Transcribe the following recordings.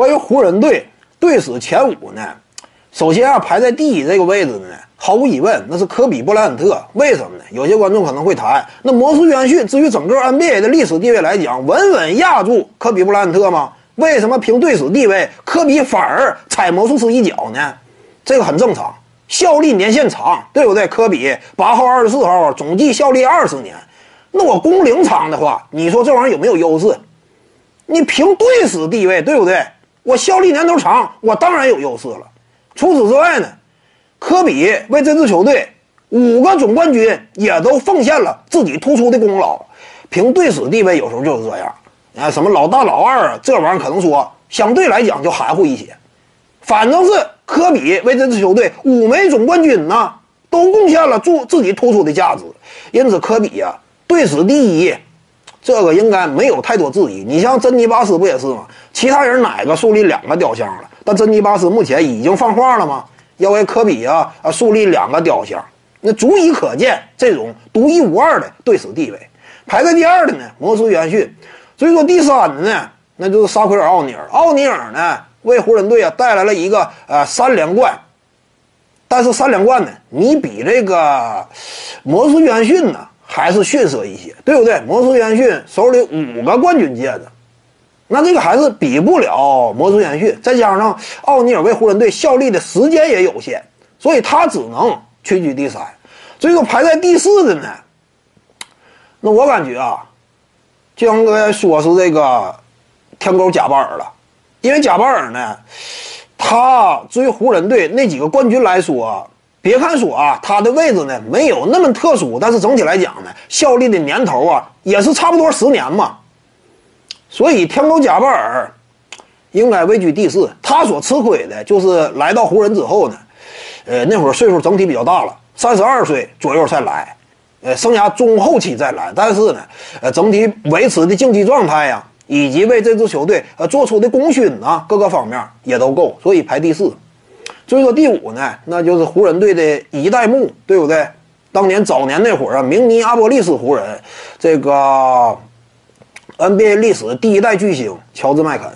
关于湖人队队史前五呢，首先啊，排在第一这个位置的呢，毫无疑问那是科比布莱恩特。为什么呢？有些观众可能会谈，那魔术约逊至于整个 NBA 的历史地位来讲，稳稳压住科比布莱恩特吗？为什么凭队史地位，科比反而踩魔术师一脚呢？这个很正常，效力年限长，对不对？科比八号、二十四号总计效力二十年，那我工龄长的话，你说这玩意儿有没有优势？你凭队史地位，对不对？我效力年头长，我当然有优势了。除此之外呢，科比为这支球队五个总冠军也都奉献了自己突出的功劳。凭队史地位，有时候就是这样。啊，什么老大老二啊，这玩意儿可能说相对来讲就含糊一些。反正是科比为这支球队五枚总冠军呢，都贡献了自自己突出的价值。因此，科比呀，队史第一，这个应该没有太多质疑。你像珍妮巴斯不也是吗？其他人哪个树立两个雕像了？但珍妮巴斯目前已经放话了吗？要为科比啊啊树立两个雕像，那足以可见这种独一无二的队史地位。排在第二的呢，魔术约翰逊。所以说第三的呢，那就是沙奎尔·奥尼尔。奥尼尔呢，为湖人队啊带来了一个呃三连冠。但是三连冠呢，你比这个魔术约翰逊呢还是逊色一些，对不对？魔术约逊手里五个冠军戒指，那这个还是比不了魔术约逊。再加上奥尼尔为湖人队效力的时间也有限，所以他只能屈居第三。最后排在第四的呢，那我感觉啊。就像刚才说是这个天狗贾巴尔了，因为贾巴尔呢，他对于湖人队那几个冠军来说，别看说啊，他的位置呢没有那么特殊，但是整体来讲呢，效力的年头啊也是差不多十年嘛。所以天狗贾巴尔应该位居第四。他所吃亏的就是来到湖人之后呢，呃，那会儿岁数整体比较大了，三十二岁左右才来。呃，生涯中后期再来，但是呢，呃，整体维持的竞技状态呀，以及为这支球队呃做出的功勋啊，各个方面也都够，所以排第四。所以说第五呢，那就是湖人队的一代目，对不对？当年早年那会儿啊，明尼阿波利斯湖人这个 NBA 历史第一代巨星乔治麦肯。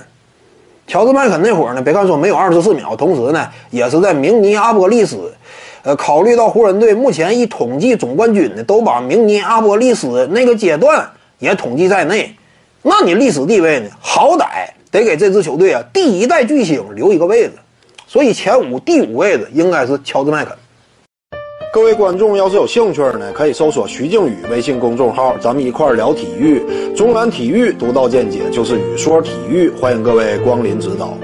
乔治麦肯那会儿呢，别看说没有二十四秒，同时呢，也是在明尼阿波利斯。呃，考虑到湖人队目前一统计总冠军呢，都把明尼阿波利斯那个阶段也统计在内，那你历史地位呢？好歹得给这支球队啊第一代巨星留一个位置，所以前五第五位的应该是乔治麦肯。各位观众要是有兴趣呢，可以搜索徐静宇微信公众号，咱们一块聊体育，中南体育独到见解就是语说体育，欢迎各位光临指导。